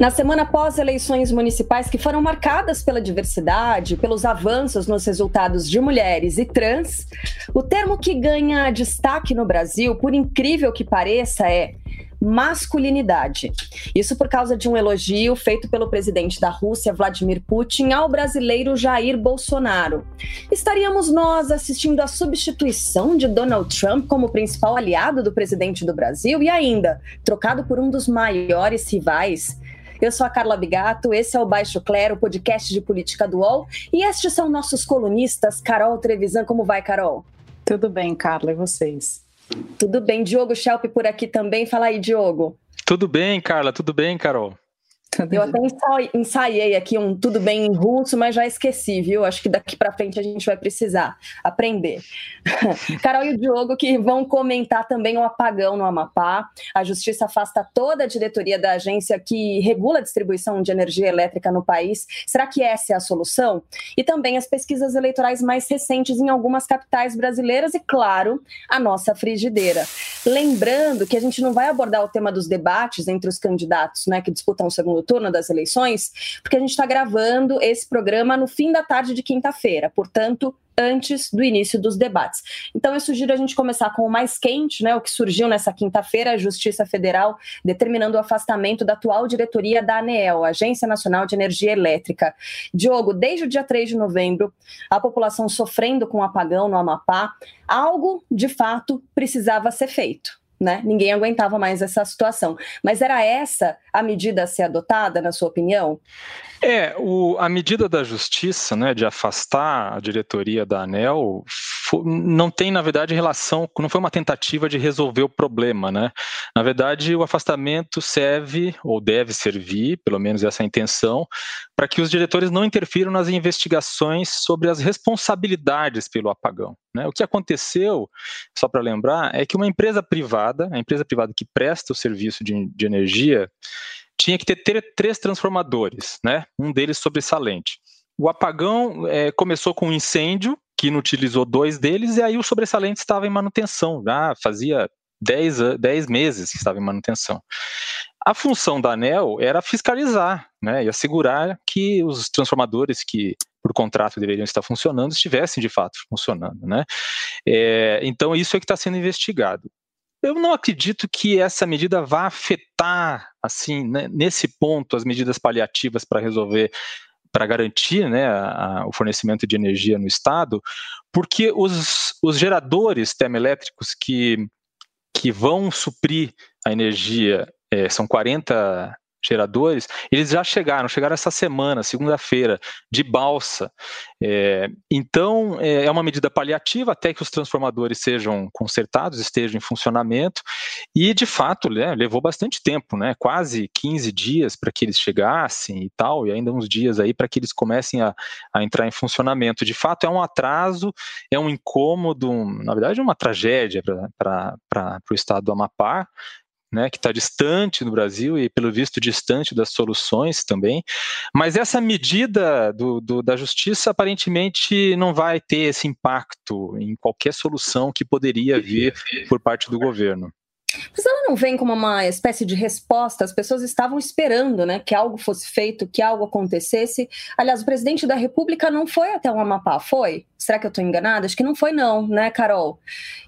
Na semana após eleições municipais que foram marcadas pela diversidade, pelos avanços nos resultados de mulheres e trans, o termo que ganha destaque no Brasil, por incrível que pareça, é masculinidade. Isso por causa de um elogio feito pelo presidente da Rússia, Vladimir Putin, ao brasileiro Jair Bolsonaro. Estaríamos nós assistindo à substituição de Donald Trump como principal aliado do presidente do Brasil e ainda trocado por um dos maiores rivais? Eu sou a Carla Bigato, esse é o Baixo Clero, podcast de política do UOL, e estes são nossos colunistas, Carol Trevisan. Como vai, Carol? Tudo bem, Carla, e vocês? Tudo bem, Diogo Schelp por aqui também. Fala aí, Diogo. Tudo bem, Carla, tudo bem, Carol? Eu até ensaiei aqui um tudo bem em russo, mas já esqueci, viu? Acho que daqui para frente a gente vai precisar aprender. Carol e o Diogo que vão comentar também o apagão no Amapá. A justiça afasta toda a diretoria da agência que regula a distribuição de energia elétrica no país. Será que essa é a solução? E também as pesquisas eleitorais mais recentes em algumas capitais brasileiras e, claro, a nossa frigideira. Lembrando que a gente não vai abordar o tema dos debates entre os candidatos né, que disputam o segundo turno das eleições, porque a gente está gravando esse programa no fim da tarde de quinta-feira, portanto, antes do início dos debates. Então, eu sugiro a gente começar com o mais quente, né, o que surgiu nessa quinta-feira, a Justiça Federal determinando o afastamento da atual diretoria da ANEEL, Agência Nacional de Energia Elétrica. Diogo, desde o dia 3 de novembro, a população sofrendo com um apagão no Amapá, algo de fato precisava ser feito né? Ninguém aguentava mais essa situação. Mas era essa a medida a ser adotada, na sua opinião? É, o, a medida da justiça, né, de afastar a diretoria da ANEL, for, não tem, na verdade, relação, não foi uma tentativa de resolver o problema, né? Na verdade, o afastamento serve, ou deve servir, pelo menos essa é a intenção, para que os diretores não interfiram nas investigações sobre as responsabilidades pelo apagão. Né? O que aconteceu, só para lembrar, é que uma empresa privada, a empresa privada que presta o serviço de, de energia, tinha que ter, três transformadores, né? um deles sobressalente. O apagão é, começou com um incêndio, que inutilizou dois deles, e aí o sobressalente estava em manutenção, já fazia 10, 10 meses que estava em manutenção. A função da ANEL era fiscalizar né, e assegurar que os transformadores que por contrato deveriam estar funcionando estivessem de fato funcionando. Né? É, então, isso é que está sendo investigado. Eu não acredito que essa medida vá afetar, assim, né, nesse ponto, as medidas paliativas para resolver, para garantir né, a, a, o fornecimento de energia no Estado, porque os, os geradores termoelétricos que, que vão suprir a energia, é, são 40 geradores, eles já chegaram, chegaram essa semana, segunda-feira, de balsa. É, então, é, é uma medida paliativa até que os transformadores sejam consertados, estejam em funcionamento, e de fato né, levou bastante tempo, né, quase 15 dias para que eles chegassem e tal, e ainda uns dias aí para que eles comecem a, a entrar em funcionamento. De fato, é um atraso, é um incômodo, na verdade, é uma tragédia para o estado do Amapá, né, que está distante no Brasil e, pelo visto, distante das soluções também. Mas essa medida do, do, da justiça aparentemente não vai ter esse impacto em qualquer solução que poderia vir por parte do governo. Mas ela não vem como uma espécie de resposta, as pessoas estavam esperando né, que algo fosse feito, que algo acontecesse. Aliás, o presidente da República não foi até o Amapá, foi? Será que eu estou enganada? Acho que não foi, não, né, Carol?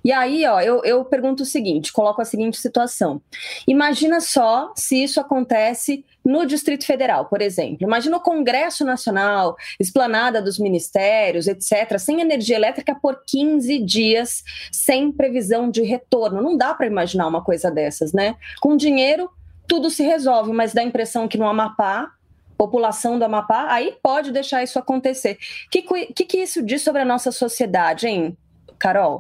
E aí, ó, eu, eu pergunto o seguinte: coloco a seguinte situação. Imagina só se isso acontece no Distrito Federal, por exemplo. Imagina o Congresso Nacional, esplanada dos ministérios, etc., sem energia elétrica por 15 dias, sem previsão de retorno. Não dá para imaginar uma coisa dessas, né? Com dinheiro, tudo se resolve, mas dá a impressão que no Amapá população do Amapá, aí pode deixar isso acontecer. O que, que, que isso diz sobre a nossa sociedade, hein, Carol?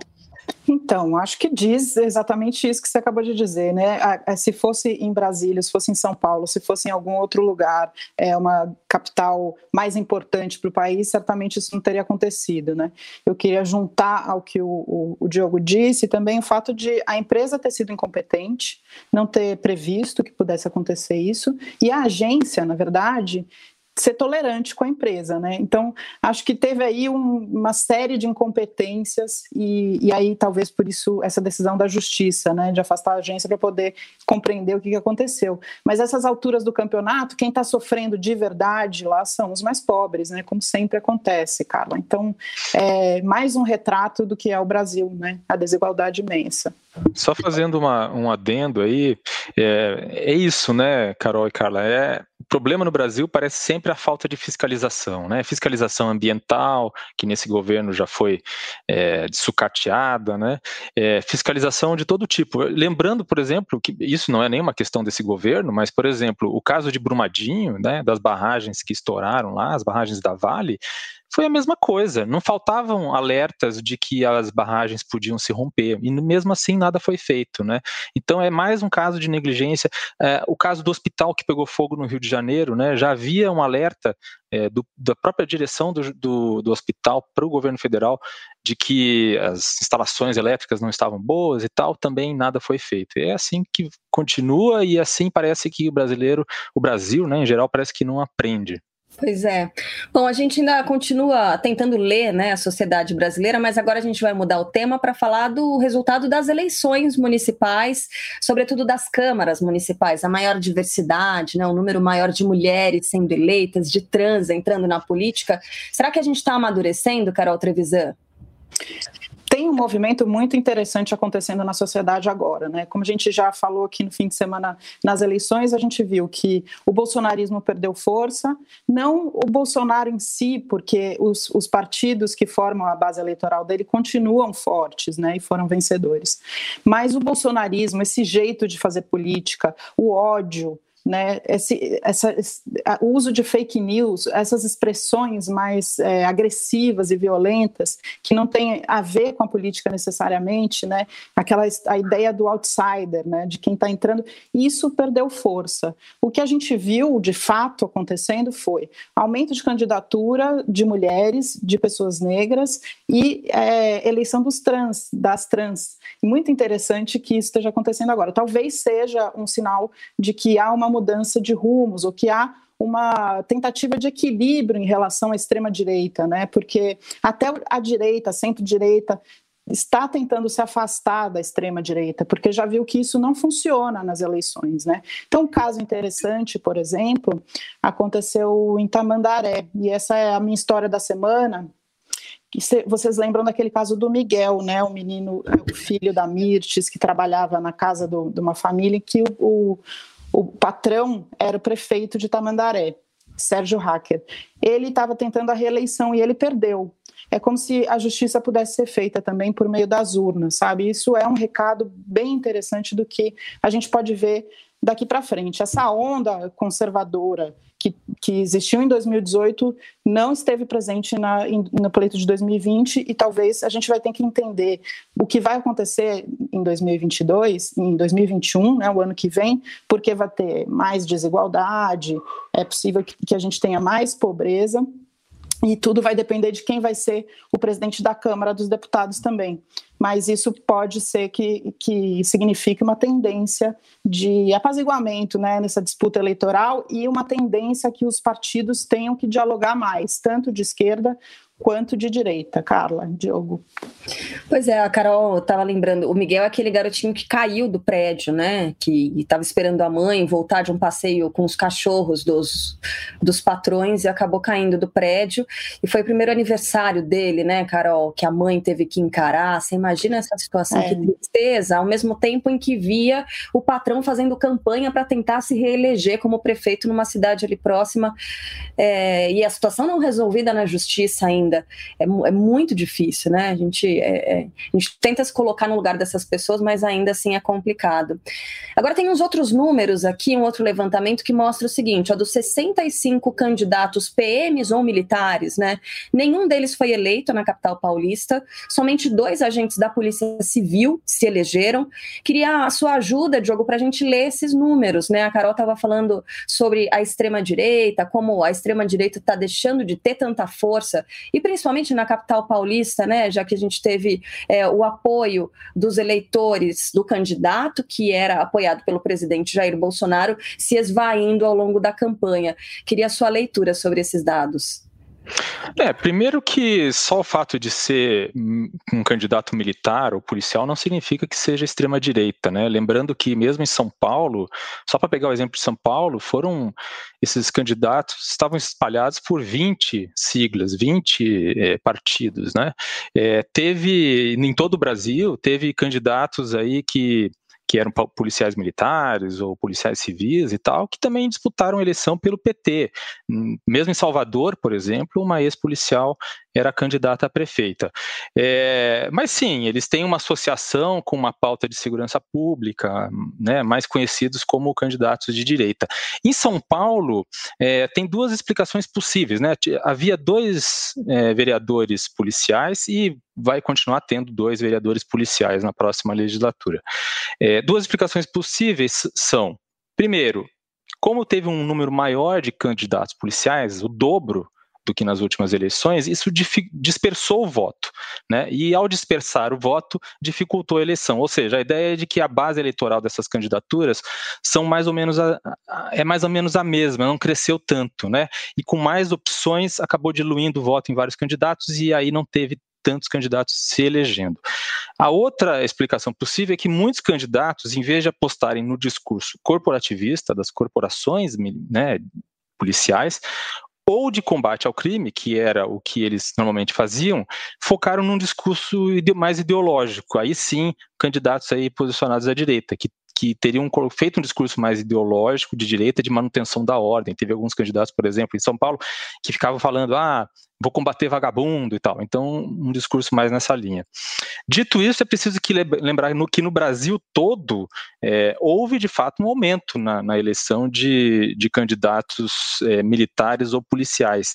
Então, acho que diz exatamente isso que você acabou de dizer, né? Se fosse em Brasília, se fosse em São Paulo, se fosse em algum outro lugar, é uma capital mais importante para o país, certamente isso não teria acontecido, né? Eu queria juntar ao que o, o, o Diogo disse também o fato de a empresa ter sido incompetente, não ter previsto que pudesse acontecer isso, e a agência, na verdade, ser tolerante com a empresa, né? Então, acho que teve aí um, uma série de incompetências e, e, aí talvez por isso essa decisão da justiça, né, de afastar a agência para poder compreender o que, que aconteceu. Mas essas alturas do campeonato, quem está sofrendo de verdade lá são os mais pobres, né? Como sempre acontece, Carla. Então, é mais um retrato do que é o Brasil, né? A desigualdade imensa. Só fazendo uma, um adendo aí, é, é isso, né, Carol e Carla? É, o problema no Brasil parece sempre a falta de fiscalização, né? Fiscalização ambiental, que nesse governo já foi é, sucateada, né? É, fiscalização de todo tipo. Lembrando, por exemplo, que isso não é nenhuma questão desse governo, mas, por exemplo, o caso de Brumadinho, né, das barragens que estouraram lá, as barragens da Vale, foi a mesma coisa. Não faltavam alertas de que as barragens podiam se romper, e mesmo assim nada foi feito. Né? Então é mais um caso de negligência. É, o caso do hospital que pegou fogo no Rio de Janeiro, né, já havia um alerta é, do, da própria direção do, do, do hospital para o governo federal de que as instalações elétricas não estavam boas e tal, também nada foi feito. É assim que continua e assim parece que o brasileiro, o Brasil, né, em geral, parece que não aprende. Pois é. Bom, a gente ainda continua tentando ler né, a sociedade brasileira, mas agora a gente vai mudar o tema para falar do resultado das eleições municipais, sobretudo das câmaras municipais, a maior diversidade, né, o número maior de mulheres sendo eleitas, de trans entrando na política. Será que a gente está amadurecendo, Carol Trevisan? Tem um movimento muito interessante acontecendo na sociedade agora, né? Como a gente já falou aqui no fim de semana nas eleições, a gente viu que o bolsonarismo perdeu força, não o Bolsonaro em si, porque os, os partidos que formam a base eleitoral dele continuam fortes, né? E foram vencedores. Mas o bolsonarismo, esse jeito de fazer política, o ódio, né, esse, essa, o uso de fake news, essas expressões mais é, agressivas e violentas, que não tem a ver com a política necessariamente, né, aquela a ideia do outsider, né, de quem está entrando, isso perdeu força. O que a gente viu de fato acontecendo foi aumento de candidatura de mulheres, de pessoas negras e é, eleição dos trans, das trans. Muito interessante que isso esteja acontecendo agora. Talvez seja um sinal de que há uma mudança de rumos, ou que há uma tentativa de equilíbrio em relação à extrema-direita, né? Porque até a direita, centro-direita, está tentando se afastar da extrema-direita, porque já viu que isso não funciona nas eleições, né? Então, um caso interessante, por exemplo, aconteceu em Tamandaré, e essa é a minha história da semana, vocês lembram daquele caso do Miguel, né, o menino, o filho da Mirtes, que trabalhava na casa do, de uma família, que o, o patrão era o prefeito de Tamandaré, Sérgio Hacker. Ele estava tentando a reeleição e ele perdeu. É como se a justiça pudesse ser feita também por meio das urnas, sabe? Isso é um recado bem interessante do que a gente pode ver daqui para frente. Essa onda conservadora que, que existiu em 2018 não esteve presente na, no pleito de 2020 e talvez a gente vai ter que entender o que vai acontecer em 2022, em 2021, né, o ano que vem, porque vai ter mais desigualdade, é possível que, que a gente tenha mais pobreza e tudo vai depender de quem vai ser o presidente da Câmara dos Deputados também. Mas isso pode ser que, que signifique uma tendência de apaziguamento né, nessa disputa eleitoral e uma tendência que os partidos tenham que dialogar mais, tanto de esquerda quanto de direita, Carla, Diogo. Pois é, a Carol estava lembrando, o Miguel é aquele garotinho que caiu do prédio, né? Que estava esperando a mãe voltar de um passeio com os cachorros dos, dos patrões e acabou caindo do prédio. E foi o primeiro aniversário dele, né, Carol? Que a mãe teve que encarar. Você imagina essa situação, é. que tristeza, ao mesmo tempo em que via o patrão fazendo campanha para tentar se reeleger como prefeito numa cidade ali próxima. É, e a situação não resolvida na justiça ainda ainda é, é muito difícil, né? A gente, é, é, a gente tenta se colocar no lugar dessas pessoas, mas ainda assim é complicado. Agora tem uns outros números aqui, um outro levantamento que mostra o seguinte: ó, dos 65 candidatos PMs ou militares, né? Nenhum deles foi eleito na capital paulista, somente dois agentes da Polícia Civil se elegeram. Queria a sua ajuda, Diogo, para a gente ler esses números, né? A Carol estava falando sobre a extrema-direita, como a extrema-direita está deixando de ter tanta força, e principalmente na capital paulista, né? Já que a gente teve é, o apoio dos eleitores do candidato, que era apoiado pelo presidente Jair Bolsonaro, se esvaindo ao longo da campanha. Queria a sua leitura sobre esses dados. É, primeiro que só o fato de ser um candidato militar ou policial não significa que seja extrema-direita, né? Lembrando que mesmo em São Paulo, só para pegar o exemplo de São Paulo, foram esses candidatos estavam espalhados por 20 siglas, 20 é, partidos, né? É, teve em todo o Brasil, teve candidatos aí que que eram policiais militares ou policiais civis e tal, que também disputaram eleição pelo PT. Hum, mesmo em Salvador, por exemplo, uma ex-policial era candidata a prefeita. É, mas sim, eles têm uma associação com uma pauta de segurança pública, né, mais conhecidos como candidatos de direita. Em São Paulo, é, tem duas explicações possíveis. Né? Havia dois é, vereadores policiais e vai continuar tendo dois vereadores policiais na próxima legislatura. É, duas explicações possíveis são, primeiro, como teve um número maior de candidatos policiais, o dobro do que nas últimas eleições, isso dispersou o voto, né? E ao dispersar o voto, dificultou a eleição. Ou seja, a ideia é de que a base eleitoral dessas candidaturas são mais ou menos a, é mais ou menos a mesma, não cresceu tanto, né? E com mais opções acabou diluindo o voto em vários candidatos e aí não teve tantos candidatos se elegendo. A outra explicação possível é que muitos candidatos, em vez de apostarem no discurso corporativista das corporações né, policiais, ou de combate ao crime, que era o que eles normalmente faziam, focaram num discurso mais ideológico. Aí sim, candidatos aí posicionados à direita, que que teriam feito um discurso mais ideológico de direita de manutenção da ordem. Teve alguns candidatos, por exemplo, em São Paulo, que ficavam falando: ah, vou combater vagabundo e tal. Então, um discurso mais nessa linha. Dito isso, é preciso que lembrar no, que no Brasil todo é, houve de fato um aumento na, na eleição de, de candidatos é, militares ou policiais.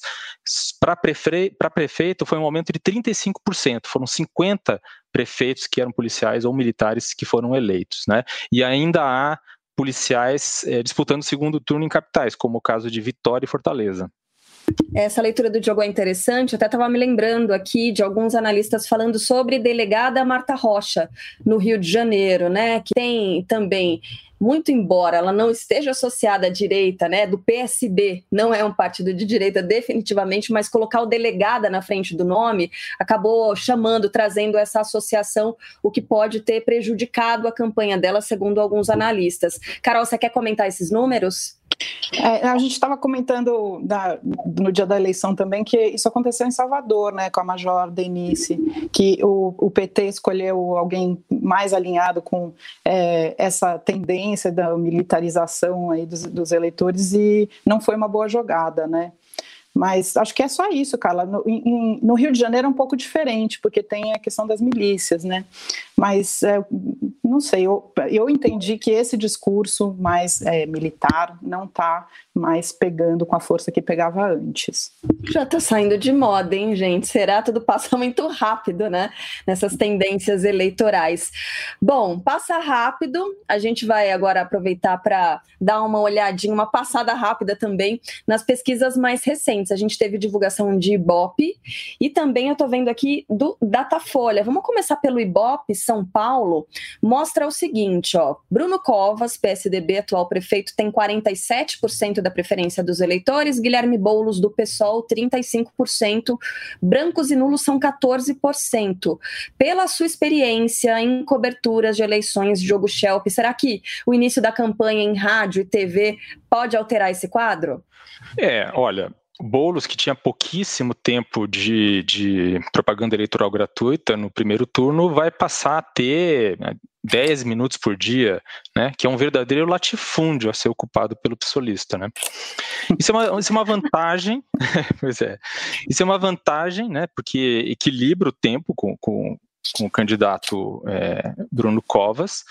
Para prefe, prefeito foi um aumento de 35%, foram 50 prefeitos que eram policiais ou militares que foram eleitos, né? E ainda há policiais é, disputando o segundo turno em capitais, como o caso de Vitória e Fortaleza. Essa leitura do Diogo é interessante, eu até estava me lembrando aqui de alguns analistas falando sobre delegada Marta Rocha, no Rio de Janeiro, né? Que tem também muito embora ela não esteja associada à direita, né, do PSB, não é um partido de direita definitivamente, mas colocar o delegada na frente do nome acabou chamando, trazendo essa associação, o que pode ter prejudicado a campanha dela, segundo alguns analistas. Carol, você quer comentar esses números? É, a gente estava comentando da, no dia da eleição também que isso aconteceu em Salvador, né, com a Major Denise, que o, o PT escolheu alguém mais alinhado com é, essa tendência da militarização aí dos, dos eleitores e não foi uma boa jogada, né? Mas acho que é só isso, Carla. No, em, no, Rio de Janeiro é um pouco diferente, porque tem a questão das milícias, né? Mas é, não sei, eu, eu entendi que esse discurso mais é, militar não está mais pegando com a força que pegava antes. Já está saindo de moda, hein, gente? Será? Tudo passa muito rápido, né? Nessas tendências eleitorais. Bom, passa rápido. A gente vai agora aproveitar para dar uma olhadinha, uma passada rápida também nas pesquisas mais recentes. A gente teve divulgação de Ibope e também eu estou vendo aqui do Datafolha. Vamos começar pelo Ibope São Paulo. Mostra o seguinte, ó. Bruno Covas, PSDB, atual prefeito, tem 47% da preferência dos eleitores, Guilherme Boulos do PSOL 35%, brancos e nulos são 14%. Pela sua experiência em coberturas de eleições de jogo Shelp, será que o início da campanha em rádio e TV pode alterar esse quadro? É, olha, Boulos, que tinha pouquíssimo tempo de, de, propaganda eleitoral gratuita no primeiro turno, vai passar a ter 10 minutos por dia, né, que é um verdadeiro latifúndio a ser ocupado pelo psolista, né. Isso é uma, isso é uma vantagem, pois é, Isso é uma vantagem, né? Porque equilibra o tempo com, com, com o candidato é, Bruno Covas,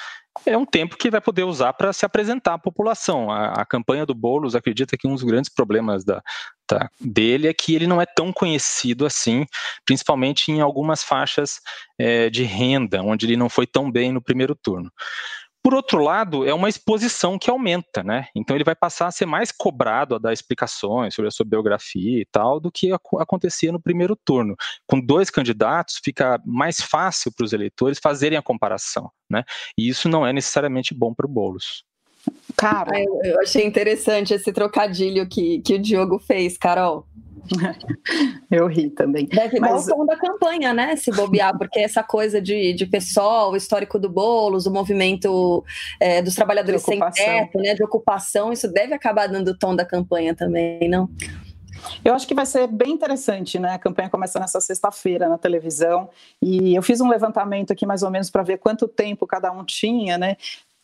é um tempo que vai poder usar para se apresentar à população. A, a, campanha do Boulos acredita que um dos grandes problemas da, da, dele é que ele não é tão conhecido assim, principalmente em algumas faixas é, de renda, onde ele não foi tão bem no primeiro turno. Por outro lado, é uma exposição que aumenta, né? Então ele vai passar a ser mais cobrado a dar explicações sobre a sua biografia e tal do que acontecia no primeiro turno. Com dois candidatos, fica mais fácil para os eleitores fazerem a comparação, né? E isso não é necessariamente bom para o Boulos. Cara, eu, eu achei interessante esse trocadilho que, que o Diogo fez, Carol. Eu ri também. Deve Mas... dar o tom da campanha, né? Se bobear, porque essa coisa de, de pessoal, o histórico do Boulos, o movimento é, dos trabalhadores sem teto, né? De ocupação, isso deve acabar dando o tom da campanha também, não? Eu acho que vai ser bem interessante, né? A campanha começa nessa sexta-feira na televisão e eu fiz um levantamento aqui mais ou menos para ver quanto tempo cada um tinha, né?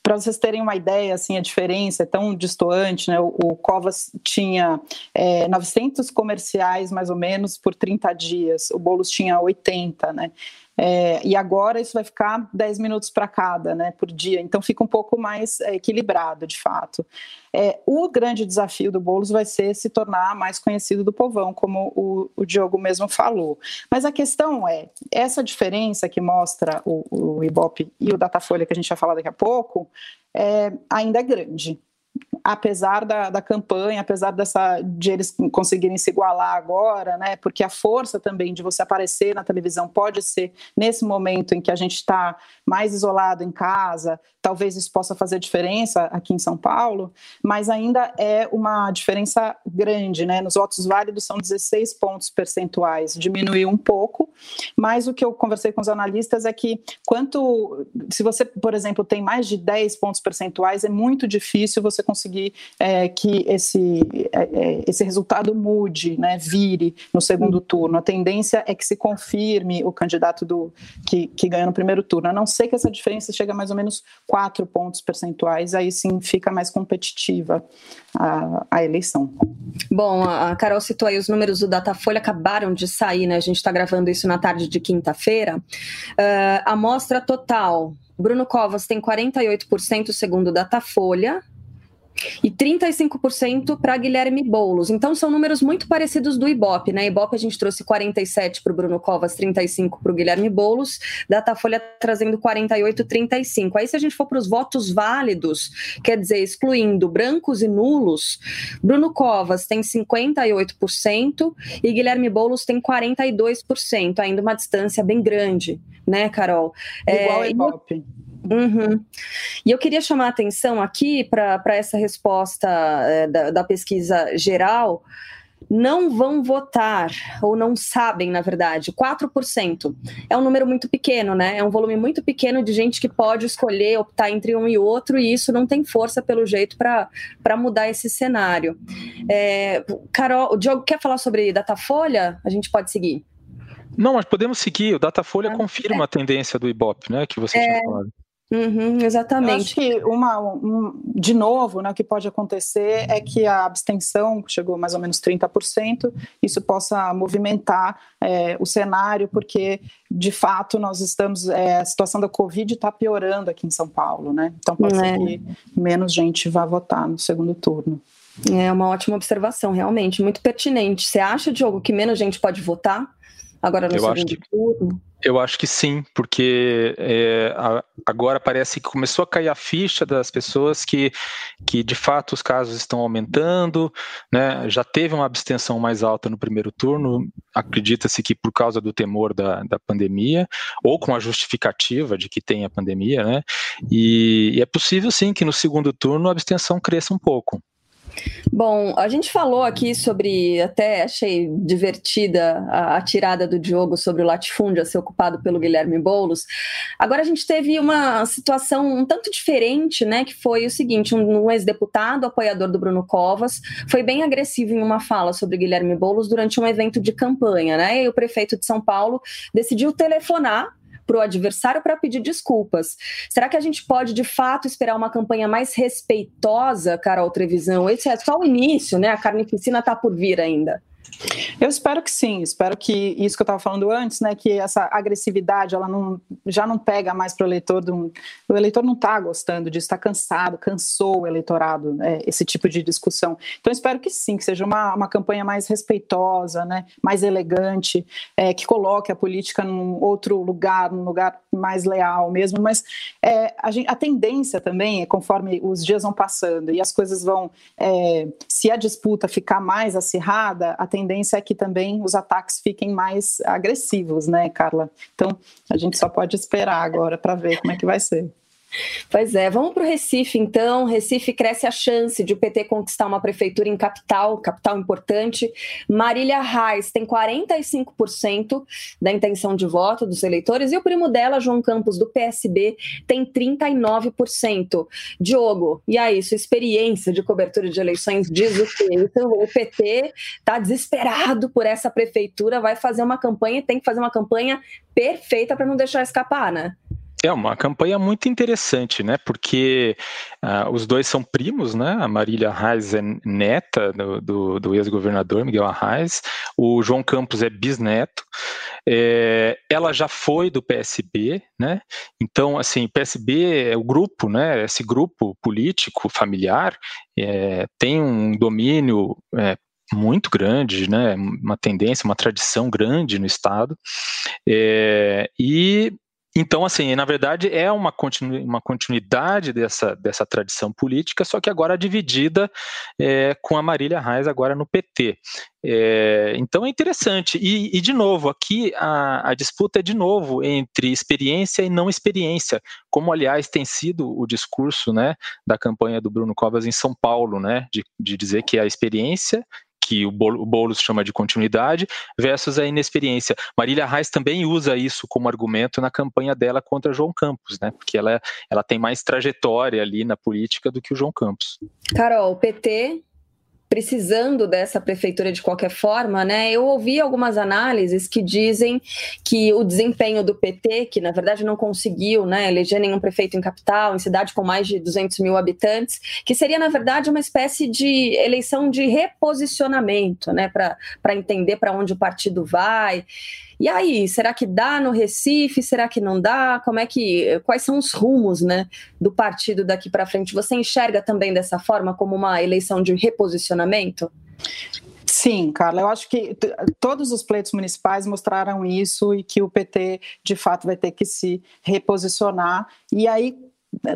Para vocês terem uma ideia, assim, a diferença é tão distoante, né? O, o Covas tinha é, 900 comerciais, mais ou menos, por 30 dias. O Boulos tinha 80, né? É, e agora isso vai ficar 10 minutos para cada, né, por dia. Então fica um pouco mais é, equilibrado, de fato. É, o grande desafio do Boulos vai ser se tornar mais conhecido do povão, como o, o Diogo mesmo falou. Mas a questão é, essa diferença que mostra o, o Ibope e o Datafolha, que a gente vai falar daqui a pouco, é, ainda é grande apesar da, da campanha, apesar dessa de eles conseguirem se igualar agora, né? Porque a força também de você aparecer na televisão pode ser nesse momento em que a gente está mais isolado em casa, talvez isso possa fazer diferença aqui em São Paulo, mas ainda é uma diferença grande, né? Nos votos válidos são 16 pontos percentuais, diminuiu um pouco, mas o que eu conversei com os analistas é que quanto se você, por exemplo, tem mais de 10 pontos percentuais, é muito difícil você conseguir é, que esse, é, é, esse resultado mude, né? Vire no segundo turno. A tendência é que se confirme o candidato do que, que ganha no primeiro turno, a não ser que essa diferença chegue a mais ou menos quatro pontos percentuais, aí sim fica mais competitiva a, a eleição. Bom, a Carol citou aí os números do Datafolha, acabaram de sair, né? A gente está gravando isso na tarde de quinta-feira. Uh, a amostra total Bruno Covas tem 48% segundo o Datafolha, e 35% para Guilherme Boulos. Então são números muito parecidos do Ibope, né? Ibope a gente trouxe 47 para o Bruno Covas, 35 para o Guilherme Boulos, Datafolha trazendo 48, 35. Aí se a gente for para os votos válidos, quer dizer, excluindo brancos e nulos, Bruno Covas tem 58% e Guilherme Boulos tem 42%, ainda uma distância bem grande, né, Carol? Igual é, Ibope. Uhum. E eu queria chamar a atenção aqui para essa resposta é, da, da pesquisa geral não vão votar, ou não sabem, na verdade, 4%. É um número muito pequeno, né? É um volume muito pequeno de gente que pode escolher, optar entre um e outro, e isso não tem força, pelo jeito, para mudar esse cenário. É, Carol, o Diogo quer falar sobre Datafolha? A gente pode seguir. Não, mas podemos seguir. O Datafolha ah, confirma é. a tendência do Ibope, né? Que você é, tinha falado. Uhum, exatamente. Eu acho que uma, um, de novo, né, o que pode acontecer é que a abstenção chegou mais ou menos 30%, isso possa movimentar é, o cenário, porque de fato nós estamos, é, a situação da Covid está piorando aqui em São Paulo, né? Então pode é. ser que menos gente vá votar no segundo turno. É uma ótima observação, realmente, muito pertinente. Você acha, Diogo, que menos gente pode votar agora no Eu segundo que... turno? Eu acho que sim, porque é, agora parece que começou a cair a ficha das pessoas que, que de fato os casos estão aumentando, né? já teve uma abstenção mais alta no primeiro turno, acredita-se que por causa do temor da, da pandemia, ou com a justificativa de que tem a pandemia, né? e, e é possível sim que no segundo turno a abstenção cresça um pouco. Bom, a gente falou aqui sobre, até achei divertida a, a, tirada do Diogo sobre o latifúndio a ser ocupado pelo Guilherme Boulos. Agora a gente teve uma situação um tanto diferente, né? Que foi o seguinte: um, um ex-deputado, apoiador do Bruno Covas, foi bem agressivo em uma fala sobre Guilherme Boulos durante um evento de campanha, né? E o prefeito de São Paulo decidiu telefonar para o adversário para pedir desculpas. Será que a gente pode, de fato, esperar uma campanha mais respeitosa, Carol Trevisão? Esse é só o início, né? A carnificina está por vir ainda. Eu espero que sim, espero que isso que eu estava falando antes, né, que essa agressividade ela não, já não pega mais para o eleitor, o eleitor não está gostando disso, está cansado, cansou o eleitorado, né, esse tipo de discussão. Então espero que sim, que seja uma, uma campanha mais respeitosa, né, mais elegante, é, que coloque a política num outro lugar, num lugar mais leal mesmo, mas é, a, gente, a, tendência também é conforme os dias vão passando e as coisas vão, é, se a disputa ficar mais acirrada, a tendência é que também os ataques fiquem mais agressivos, né, Carla? Então, a gente só pode esperar agora para ver como é que vai ser. Pois é, vamos para o Recife então. Recife cresce a chance de o PT conquistar uma prefeitura em capital, capital importante. Marília Reis tem 45% da intenção de voto dos eleitores e o primo dela, João Campos, do PSB, tem 39%. Diogo, e aí, sua experiência de cobertura de eleições diz o quê? Então, o PT está desesperado por essa prefeitura, vai fazer uma campanha e tem que fazer uma campanha perfeita para não deixar escapar, né? É uma campanha muito interessante, né? Porque uh, os dois são primos, né? A Marília Arraes é neta do, do, do ex-governador Miguel Arraes, o João Campos é bisneto. É, ela já foi do PSB, né? Então, assim, PSB é o grupo, né? Esse grupo político familiar é, tem um domínio é, muito grande, né, uma tendência, uma tradição grande no Estado, é, e então, assim, na verdade é uma, continu uma continuidade dessa, dessa tradição política, só que agora dividida é, com a Marília Reis agora no PT. É, então é interessante. E, e de novo, aqui a, a, disputa é de novo entre experiência e não experiência, como aliás tem sido o discurso né, da campanha do Bruno Covas em São Paulo, né, de, de dizer que a experiência que o Boulos chama de continuidade, versus a inexperiência. Marília Reis também usa isso como argumento na campanha dela contra João Campos, né? Porque ela, ela tem mais trajetória ali na política do que o João Campos. Carol, o PT precisando dessa prefeitura de qualquer forma, né? Eu ouvi algumas análises que dizem que o desempenho do PT, que na verdade não conseguiu, né, eleger nenhum prefeito em capital, em cidade com mais de 200 mil habitantes, que seria na verdade uma espécie de eleição de reposicionamento, né, para entender para onde o partido vai. E aí, será que dá no Recife? Será que não dá? Como é que quais são os rumos, né, do partido daqui para frente? Você enxerga também dessa forma como uma eleição de reposicionamento? Sim, Carla, eu acho que todos os pleitos municipais mostraram isso e que o PT, de fato, vai ter que se reposicionar. E aí,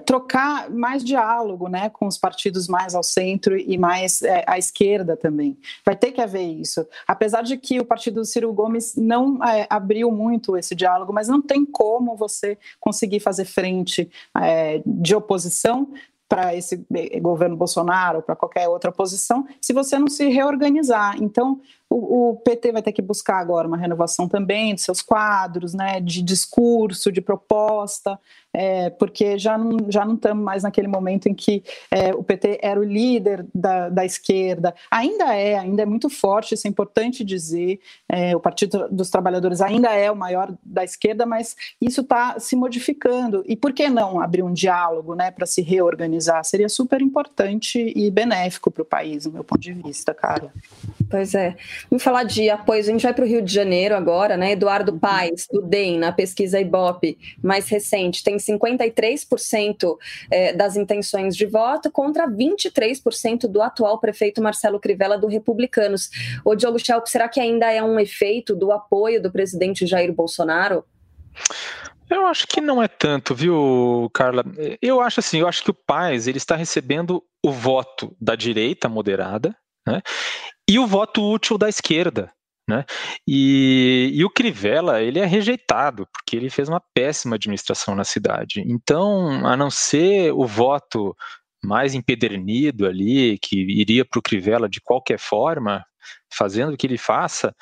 trocar mais diálogo né, com os partidos mais ao centro e mais é, à esquerda também. Vai ter que haver isso. Apesar de que o partido do Ciro Gomes não é, abriu muito esse diálogo, mas não tem como você conseguir fazer frente é, de oposição para esse governo Bolsonaro, para qualquer outra oposição, se você não se reorganizar. Então, o, o, PT vai ter que buscar agora uma renovação também de seus quadros, né, de discurso, de proposta, é, porque já não, já não estamos mais naquele momento em que é, o PT era o líder da, da esquerda. Ainda é, ainda é muito forte, isso é importante dizer. É, o Partido dos Trabalhadores ainda é o maior da esquerda, mas isso está se modificando. E por que não abrir um diálogo né, para se reorganizar? Seria super importante e benéfico para o país, do meu ponto de vista, Carla. Pois é. Vamos falar de apoio. A gente vai para o Rio de Janeiro agora, né? Eduardo uhum. Paes, do DEM, na pesquisa Ibope, mais recente, tem 53% é, das intenções de voto contra 23% do atual prefeito Marcelo Crivella, do Republicanos. O Diogo Schelp, será que ainda é um efeito do apoio do presidente Jair Bolsonaro? Eu acho que não é tanto, viu, Carla? Eu acho assim, eu acho que o Paes ele está recebendo o voto da direita moderada, né? e o voto útil da esquerda. Né? E, e, o Crivella ele é rejeitado porque ele fez uma péssima administração na cidade. Então, a não ser o voto mais empedernido ali, que iria para o Crivella de qualquer forma, fazendo o que ele faça,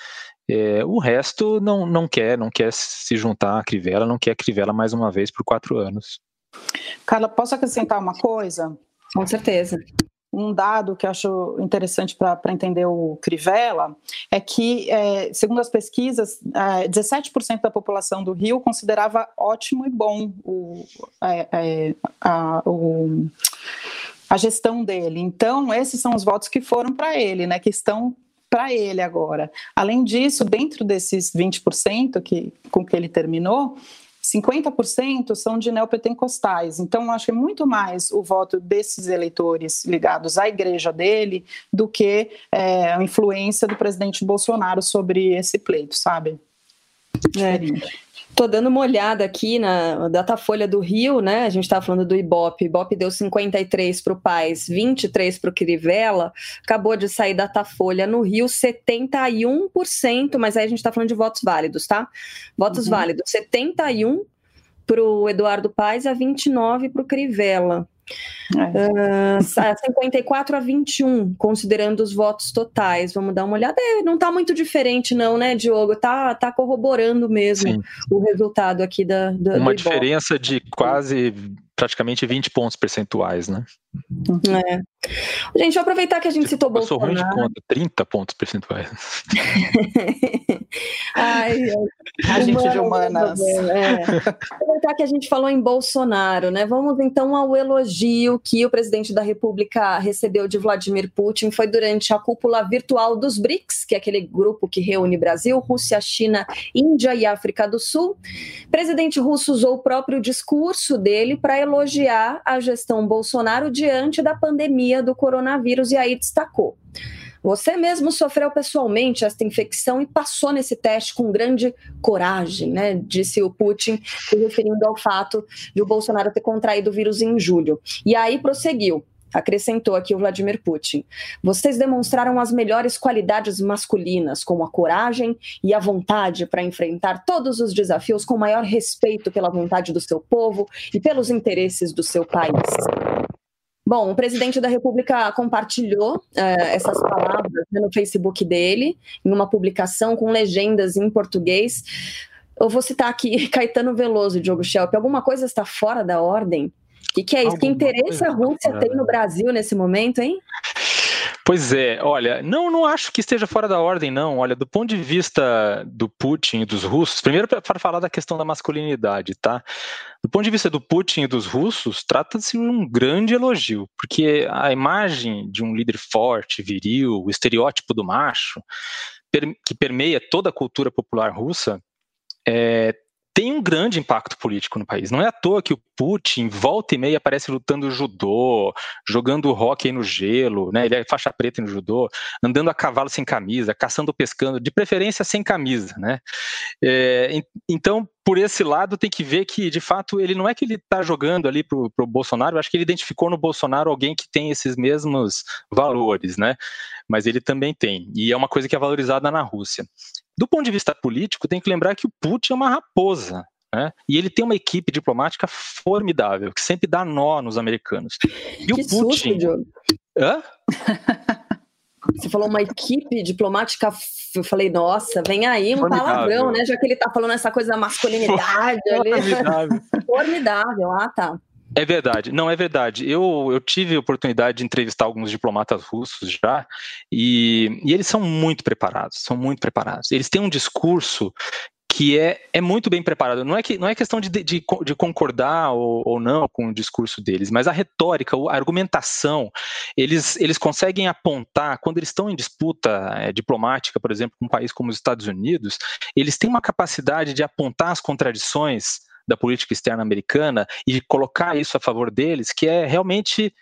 é, o resto não, não quer, não quer se juntar a Crivella, não quer a Crivella mais uma vez por quatro anos. Carla, posso acrescentar uma coisa? Com certeza um dado que eu acho interessante para entender o Crivella é que, é, segundo as pesquisas, é, 17% da população do Rio considerava ótimo e bom o, é, é, a, o, a gestão dele. Então, esses são os votos que foram para ele, né, que estão para ele agora. Além disso, dentro desses 20% que, com que ele terminou, 50% são de neopentecostais. Então, acho que é muito mais o voto desses eleitores ligados à igreja dele do que é, a influência do presidente Bolsonaro sobre esse pleito, sabe? É. Tô dando uma olhada aqui na Datafolha do Rio, né? A gente estava falando do Ibope. Ibope deu 53 para o Paz, 23 para o Crivella. Acabou de sair Datafolha no Rio, 71%, mas aí a gente está falando de votos válidos, tá? Votos uhum. válidos, 71 para o Eduardo Paes a 29 para o Crivella. É. Uh, ah, 54 a 21, considerando os votos totais. Vamos dar uma olhada. É, não está muito diferente, não, né, Diogo? Tá, tá corroborando mesmo Sim. o resultado aqui da. da uma diferença de quase praticamente 20 pontos percentuais, né? É. Gente, vou aproveitar que a gente citou Bolsonaro. Eu sou ruim de conta, 30 pontos percentuais. Ai, a gente de humanas. É. Aproveitar que a gente falou em Bolsonaro, né? Vamos então ao elogio que o presidente da República recebeu de Vladimir Putin. Foi durante a cúpula virtual dos BRICS, que é aquele grupo que reúne Brasil, Rússia, China, Índia e África do Sul. O presidente russo usou o próprio discurso dele para elogiar a gestão Bolsonaro diante da pandemia do coronavírus e aí destacou. Você mesmo sofreu pessoalmente esta infecção e passou nesse teste com grande coragem, né? Disse o Putin, se referindo ao fato de o Bolsonaro ter contraído o vírus em julho. E aí prosseguiu. Acrescentou aqui o Vladimir Putin. Vocês demonstraram as melhores qualidades masculinas, como a coragem e a vontade para enfrentar todos os desafios com maior respeito pela vontade do seu povo e pelos interesses do seu país. Bom, o presidente da República compartilhou uh, essas palavras né, no Facebook dele, em uma publicação com legendas em português. Eu vou citar aqui Caetano Veloso, Diogo Schelp. Alguma coisa está fora da ordem? O que, que, é isso? Que interesse a Rússia tem no Brasil nesse momento, hein? Pois é, olha, não, não acho que esteja fora da ordem, não. Olha, do ponto de vista do Putin e dos russos, primeiro para falar da questão da masculinidade, tá? Do ponto de vista do Putin e dos russos, trata-se de um grande elogio, porque a imagem de um líder forte, viril, o estereótipo do macho, que permeia toda a cultura popular russa, é, tem um grande impacto político no país. Não é à toa que o Putin, volta e meia, aparece lutando judô, jogando hóquei no gelo, né? ele é faixa preta no judô, andando a cavalo sem camisa, caçando, pescando, de preferência sem camisa. Né? É, então, por esse lado, tem que ver que, de fato, ele não é que ele está jogando ali para o Bolsonaro, eu acho que ele identificou no Bolsonaro alguém que tem esses mesmos valores, né? Mas ele também tem, e é uma coisa que é valorizada na Rússia. Do ponto de vista político, tem que lembrar que o Putin é uma raposa. Né? E ele tem uma equipe diplomática formidável, que sempre dá nó nos americanos. E que o Putin. Susto, Hã? Você falou uma equipe diplomática, eu falei, nossa, vem aí um Formidável. palavrão, né? Já que ele tá falando essa coisa da masculinidade ali. Formidável. Formidável, ah, tá. É verdade, não é verdade. Eu, eu tive a oportunidade de entrevistar alguns diplomatas russos já, e, e eles são muito preparados, são muito preparados. Eles têm um discurso que é, é muito bem preparado. Não é, que, não é questão de, de, de concordar ou, ou, não com o discurso deles, mas a retórica, a argumentação, eles, eles conseguem apontar, quando eles estão em disputa é, diplomática, por exemplo, com um país como os Estados Unidos, eles têm uma capacidade de apontar as contradições da política externa americana e colocar isso a favor deles, que é realmente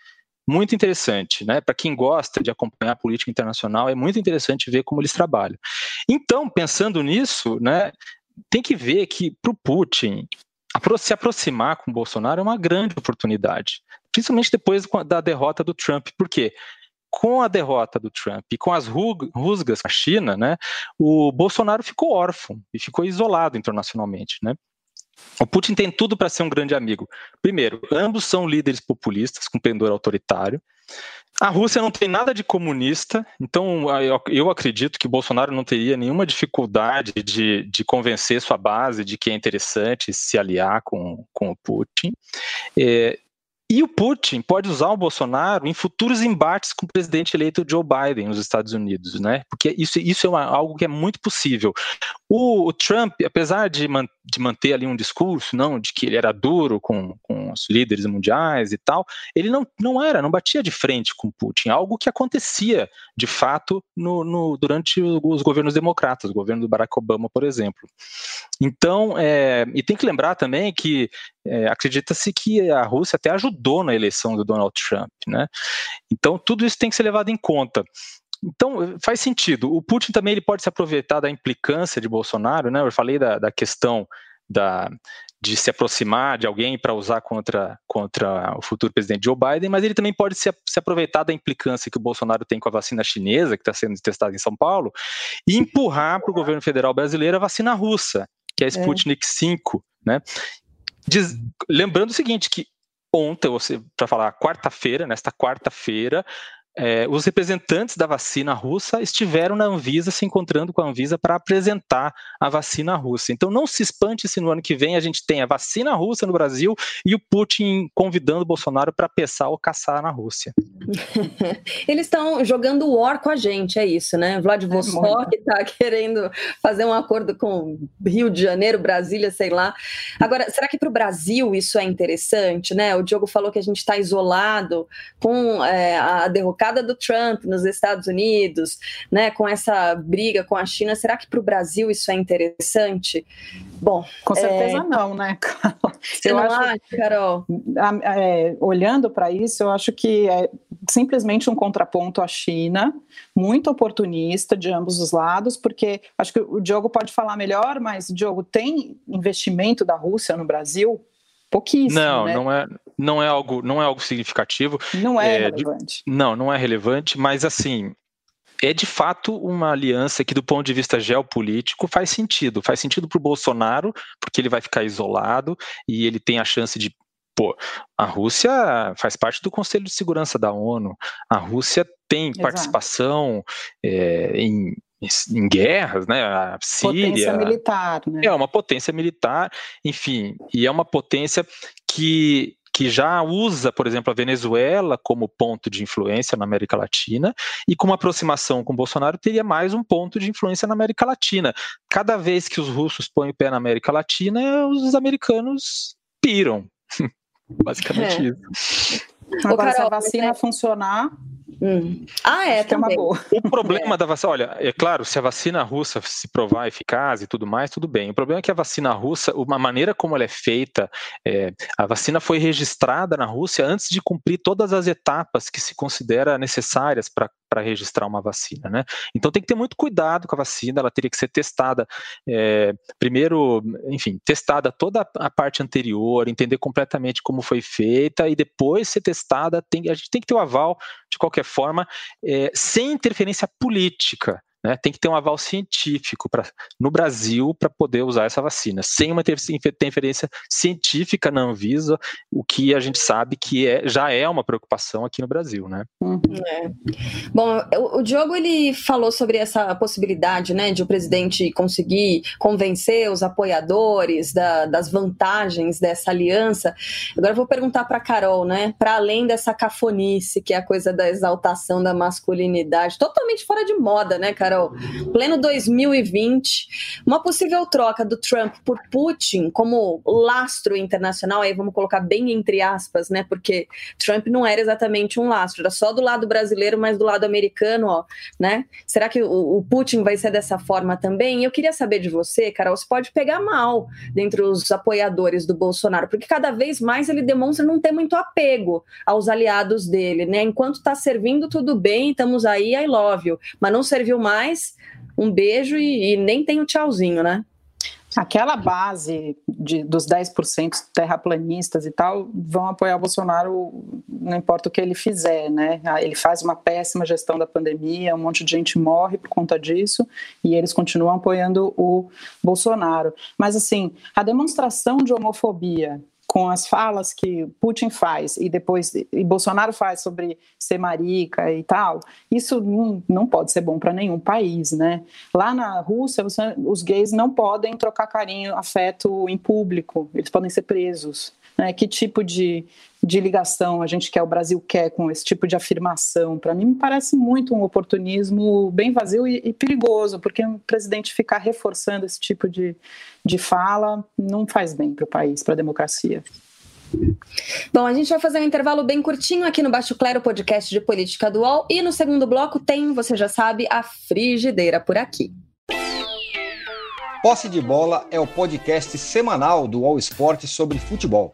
muito interessante, né? Para quem gosta de acompanhar a política internacional, é muito interessante ver como eles trabalham. Então, pensando nisso, né, tem que ver que para o Putin se aproximar com o Bolsonaro é uma grande oportunidade, principalmente depois da derrota do Trump. Por quê? Com a derrota do Trump e com as rusgas com a China, né, o Bolsonaro ficou órfão e ficou isolado internacionalmente, né? O Putin tem tudo para ser um grande amigo. Primeiro, ambos são líderes populistas com pendor autoritário. A Rússia não tem nada de comunista, então eu acredito que Bolsonaro não teria nenhuma dificuldade de, de convencer sua base de que é interessante se aliar com, com o Putin. É, e o Putin pode usar o Bolsonaro em futuros embates com o presidente eleito Joe Biden nos Estados Unidos, né? Porque isso, isso é uma, algo que é muito possível. O, o Trump, apesar de, de manter ali um discurso, não, de que ele era duro com, com os líderes mundiais e tal, ele não, não era, não batia de frente com Putin, algo que acontecia de fato no, no durante os governos democratas, o governo do Barack Obama, por exemplo. Então, é, e tem que lembrar também que é, acredita-se que a Rússia até ajudou na eleição do Donald Trump, né? Então, tudo isso tem que ser levado em conta. Então, faz sentido. O Putin também ele pode se aproveitar da implicância de Bolsonaro, né? Eu falei da, da questão da, de se aproximar de alguém para usar contra, contra o futuro presidente Joe Biden, mas ele também pode se, se aproveitar da implicância que o Bolsonaro tem com a vacina chinesa, que está sendo testada em São Paulo, e empurrar para o governo federal brasileiro a vacina russa, que é a é. Sputnik é. 5, né? Diz, lembrando o seguinte, que ontem, para falar quarta-feira, nesta quarta-feira, é, os representantes da vacina russa estiveram na Anvisa se encontrando com a Anvisa para apresentar a vacina russa. Então não se espante se no ano que vem a gente tem a vacina russa no Brasil e o Putin convidando o Bolsonaro para pensar ou caçar na Rússia. Eles estão jogando war com a gente, é isso, né? Vladivostok está é querendo fazer um acordo com Rio de Janeiro, Brasília, sei lá. Agora, será que para o Brasil isso é interessante, né? O Diogo falou que a gente está isolado com é, a derrocada do Trump nos Estados Unidos, né, com essa briga com a China, será que para o Brasil isso é interessante? Bom, com certeza é... não, né, Carol? Você eu não acho, acha, Carol? É, olhando para isso, eu acho que é simplesmente um contraponto à China, muito oportunista de ambos os lados, porque acho que o Diogo pode falar melhor, mas Diogo tem investimento da Rússia no Brasil? Pouquíssimo. Não, né? não é, não é algo, não é algo significativo. Não é, é relevante. De, não, não é relevante, mas assim é de fato uma aliança que, do ponto de vista geopolítico, faz sentido. Faz sentido para o Bolsonaro, porque ele vai ficar isolado e ele tem a chance de. Pô, a Rússia faz parte do Conselho de Segurança da ONU, a Rússia tem Exato. participação é, em em guerras, né? A Síria. Potência militar, né? É uma potência militar, enfim, e é uma potência que que já usa, por exemplo, a Venezuela como ponto de influência na América Latina, e com uma aproximação com Bolsonaro teria mais um ponto de influência na América Latina. Cada vez que os russos põem o pé na América Latina, os americanos piram. Basicamente é. isso. Agora, Carol, se a vacina é... funcionar, Hum. Ah, é, também. É uma boa. O problema é. da vacina, olha, é claro, se a vacina russa se provar eficaz e tudo mais, tudo bem. O problema é que a vacina russa, uma maneira como ela é feita, é, a vacina foi registrada na Rússia antes de cumprir todas as etapas que se considera necessárias para para registrar uma vacina, né? Então tem que ter muito cuidado com a vacina, ela teria que ser testada, é, primeiro, enfim, testada toda a parte anterior, entender completamente como foi feita e depois ser testada, tem, a gente tem que ter o aval, de qualquer forma, é, sem interferência política. Né, tem que ter um aval científico pra, no Brasil para poder usar essa vacina, sem uma interferência científica na Anvisa, o que a gente sabe que é, já é uma preocupação aqui no Brasil, né? Uhum. É. Bom, o, o, Diogo ele falou sobre essa possibilidade, né, de o presidente conseguir convencer os apoiadores da, das vantagens dessa aliança. Agora eu vou perguntar para Carol, né, para além dessa cafonice que é a coisa da exaltação da masculinidade, totalmente fora de moda, né, Carol? Carol. Pleno 2020, uma possível troca do Trump por Putin como lastro internacional, aí vamos colocar bem entre aspas, né? Porque Trump não era exatamente um lastro, era só do lado brasileiro, mas do lado americano, ó, né? Será que o, o Putin vai ser dessa forma também? Eu queria saber de você, Carol, se pode pegar mal dentre os apoiadores do Bolsonaro, porque cada vez mais ele demonstra não ter muito apego aos aliados dele, né? Enquanto está servindo tudo bem, estamos aí, I love you, mas não serviu mais mais, um beijo e, e nem tem o um tchauzinho, né? Aquela base de, dos 10% terraplanistas e tal vão apoiar o Bolsonaro, não importa o que ele fizer, né? Ah, ele faz uma péssima gestão da pandemia, um monte de gente morre por conta disso e eles continuam apoiando o Bolsonaro. Mas, assim, a demonstração de homofobia com as falas que Putin faz e depois e Bolsonaro faz sobre ser marica e tal, isso não, não pode ser bom para nenhum país, né? Lá na Rússia, você, os gays não podem trocar carinho, afeto em público, eles podem ser presos. Né? Que tipo de, de ligação a gente quer, o Brasil quer com esse tipo de afirmação? Para mim, me parece muito um oportunismo bem vazio e, e perigoso, porque um presidente ficar reforçando esse tipo de, de fala não faz bem para o país, para a democracia. Bom, a gente vai fazer um intervalo bem curtinho aqui no Baixo Clero, podcast de política do UOL. E no segundo bloco tem, você já sabe, a frigideira por aqui. Posse de Bola é o podcast semanal do UOL Esporte sobre futebol.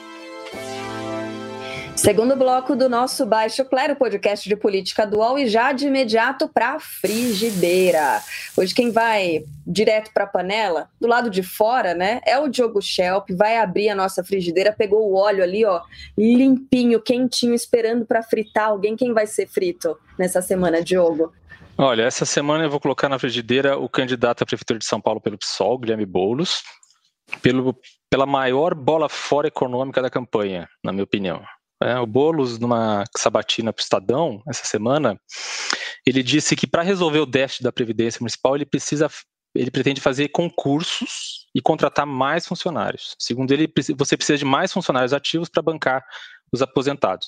Segundo bloco do nosso Baixo Clero, podcast de política dual e já de imediato para a frigideira. Hoje quem vai direto para a panela, do lado de fora, né, é o Diogo Schelp, vai abrir a nossa frigideira, pegou o óleo ali, ó, limpinho, quentinho, esperando para fritar alguém. Quem vai ser frito nessa semana, Diogo? Olha, essa semana eu vou colocar na frigideira o candidato à prefeitura de São Paulo pelo PSOL, Guilherme Boulos, pelo, pela maior bola fora econômica da campanha, na minha opinião. É, o Boulos, numa sabatina para o Estadão, essa semana, ele disse que para resolver o déficit da Previdência Municipal, ele precisa ele pretende fazer concursos e contratar mais funcionários. Segundo ele, você precisa de mais funcionários ativos para bancar os aposentados.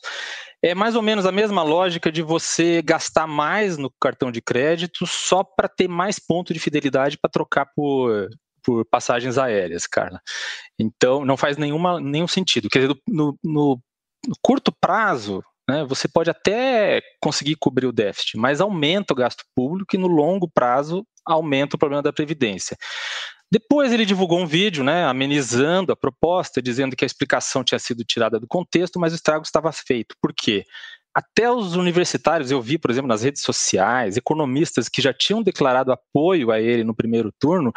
É mais ou menos a mesma lógica de você gastar mais no cartão de crédito só para ter mais ponto de fidelidade para trocar por, por passagens aéreas, Carla. Então, não faz nenhuma, nenhum sentido. Quer dizer, no, no curto prazo, né, você pode até conseguir cobrir o déficit, mas aumenta o gasto público e no longo prazo aumenta o problema da Previdência. Depois ele divulgou um vídeo, né, amenizando a proposta, dizendo que a explicação tinha sido tirada do contexto, mas o estrago estava feito. Por quê? até os universitários, eu vi, por exemplo, nas redes sociais, economistas que já tinham declarado apoio a ele no primeiro turno,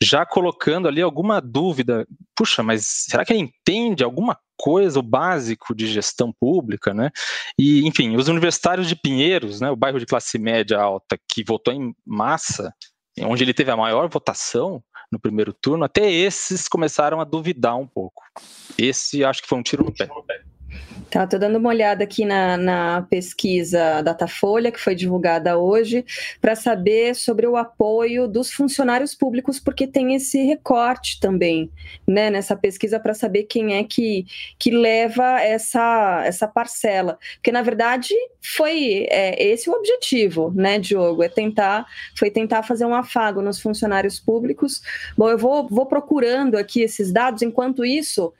já colocando ali alguma dúvida. Puxa, mas será que ele entende alguma coisa, o básico de gestão pública, né? E, enfim, os universitários de Pinheiros, né, o bairro de classe média alta, que votou em massa, onde ele teve a maior votação no primeiro turno, até esses começaram a duvidar um pouco. Esse acho que foi um tiro no pé. Tá, tô dando uma olhada aqui na, na pesquisa Datafolha, que foi divulgada hoje, para saber sobre o apoio dos funcionários públicos, porque tem esse recorte também, né, nessa pesquisa, para saber quem é que, que leva essa, essa parcela. Porque, na verdade, foi é, esse o objetivo, né, Diogo? É tentar, foi tentar fazer um afago nos funcionários públicos. Bom, eu vou, vou procurando aqui esses dados, enquanto isso,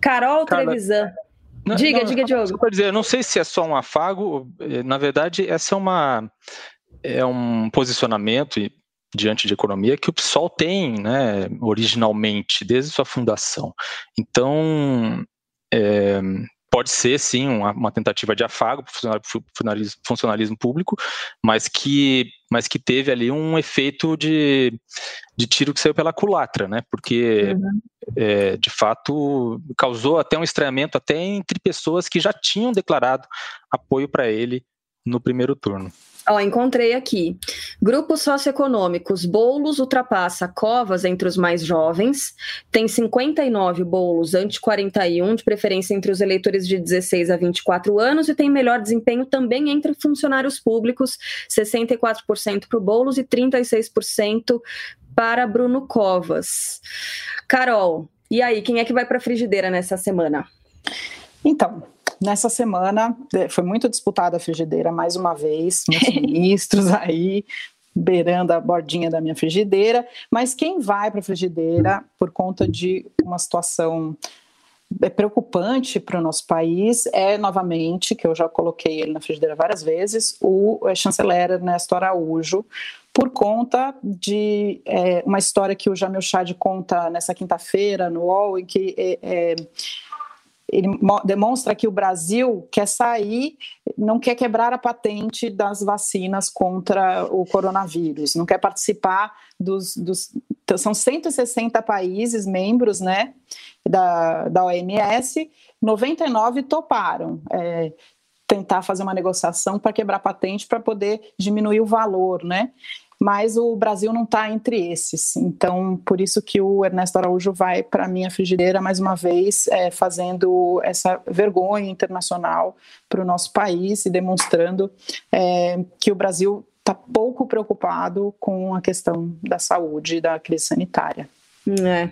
Carol Carla... Trevisan. Diga, não, diga, Diogo. Quer dizer, eu não sei se é só um afago, eh, na verdade, essa é uma é um posicionamento diante de economia que o PSOL tem, né, originalmente, desde sua fundação. Então, é, pode ser sim uma, uma tentativa de afago para o funcionalismo, funcionalismo, público, mas que, mas que teve ali um efeito de, de tiro que saiu pela culatra, né? Porque uhum. é, de fato causou até um estranhamento até entre pessoas que já tinham declarado apoio para ele no primeiro turno. Ó, encontrei aqui. Grupos socioeconômicos. Bolos ultrapassa Covas entre os mais jovens. Tem 59 bolos ante 41, de preferência entre os eleitores de 16 a 24 anos, e tem melhor desempenho também entre funcionários públicos, 64% para o Bolos e 36% para Bruno Covas. Carol, e aí, quem é que vai para a frigideira nessa semana? Então, Nessa semana foi muito disputada a frigideira mais uma vez, muitos ministros aí beirando a bordinha da minha frigideira, mas quem vai para a frigideira por conta de uma situação é preocupante para o nosso país é novamente, que eu já coloquei ele na frigideira várias vezes, o é, chanceler Ernesto Araújo, por conta de é, uma história que o Jamil Chad conta nessa quinta-feira no UOL, em que é, é ele demonstra que o Brasil quer sair, não quer quebrar a patente das vacinas contra o coronavírus, não quer participar dos. dos são 160 países membros né, da, da OMS, 99 toparam. É, tentar fazer uma negociação para quebrar patente para poder diminuir o valor, né? Mas o Brasil não está entre esses. Então, por isso que o Ernesto Araújo vai para a minha frigideira mais uma vez, é, fazendo essa vergonha internacional para o nosso país e demonstrando é, que o Brasil está pouco preocupado com a questão da saúde e da crise sanitária. É.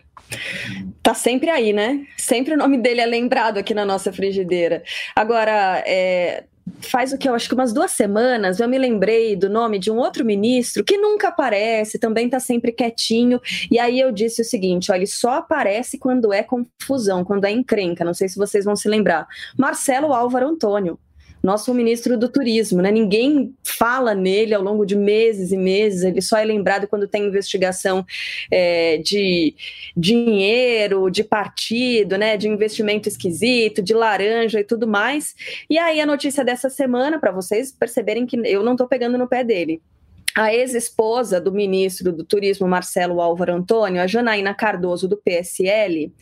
Tá sempre aí, né? Sempre o nome dele é lembrado aqui na nossa frigideira. Agora, é, faz o que eu acho que umas duas semanas eu me lembrei do nome de um outro ministro que nunca aparece, também tá sempre quietinho. E aí eu disse o seguinte: olha, ele só aparece quando é confusão, quando é encrenca. Não sei se vocês vão se lembrar. Marcelo Álvaro Antônio nosso ministro do turismo, né? Ninguém fala nele ao longo de meses e meses, ele só é lembrado quando tem investigação é, de dinheiro, de partido, né? De investimento esquisito, de laranja e tudo mais. E aí a notícia dessa semana, para vocês perceberem que eu não estou pegando no pé dele a ex-esposa do ministro do Turismo, Marcelo Álvaro Antônio, a Janaína Cardoso, do PSL,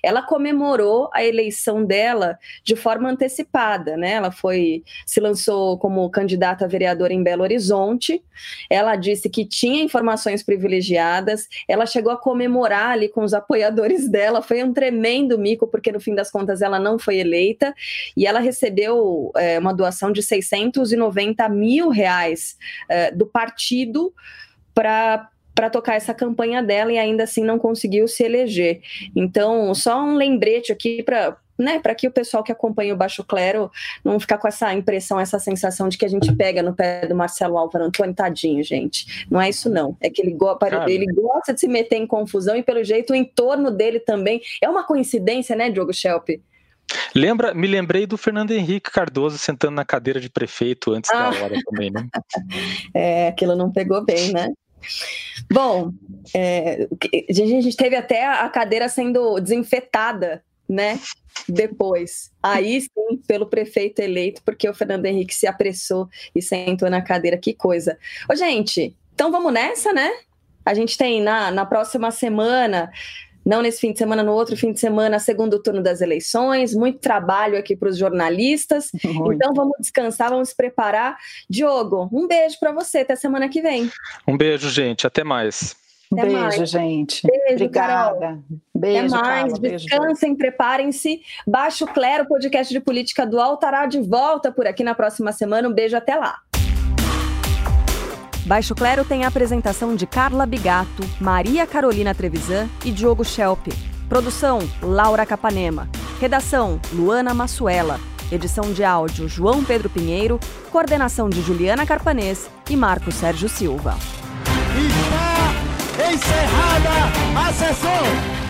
ela comemorou a eleição dela de forma antecipada, né? Ela foi, se lançou como candidata a vereadora em Belo Horizonte, ela disse que tinha informações privilegiadas, ela chegou a comemorar ali com os apoiadores dela, foi um tremendo mico, porque no fim das contas ela não foi eleita, e ela recebeu é, uma doação de 690 mil reais é, do partido partido para para tocar essa campanha dela e ainda assim não conseguiu se eleger. Então, só um lembrete aqui para né, para que o pessoal que acompanha o Baixo Clero não ficar com essa impressão, essa sensação de que a gente pega no pé do Marcelo Álvaro Antônio, tadinho, gente. Não é isso, não. É que ele, go ele gosta de se meter em confusão e, pelo jeito, o entorno dele também. É uma coincidência, né, Diogo Schelp? Lembra, me lembrei do Fernando Henrique Cardoso sentando na cadeira de prefeito antes ah. da hora também, né? é, aquilo não pegou bem, né? Bom, é, a gente teve até a cadeira sendo desinfetada, né? Depois. Aí sim, pelo prefeito eleito, porque o Fernando Henrique se apressou e sentou na cadeira. Que coisa. Ô, gente, então vamos nessa, né? A gente tem na, na próxima semana não nesse fim de semana, no outro fim de semana, segundo turno das eleições, muito trabalho aqui para os jornalistas. Muito. Então vamos descansar, vamos se preparar. Diogo, um beijo para você, até semana que vem. Um beijo, gente, até mais. Até beijo, mais. gente. Beijo, Obrigada. Carol. Beijo, Até mais. Carla, Descansem, preparem-se. Baixo Clero, podcast de política dual, estará de volta por aqui na próxima semana. Um beijo, até lá. Baixo Clero tem a apresentação de Carla Bigato, Maria Carolina Trevisan e Diogo Schelp. Produção: Laura Capanema. Redação: Luana Massuela. Edição de áudio: João Pedro Pinheiro. Coordenação de Juliana Carpanês e Marco Sérgio Silva. Está encerrada a sessão!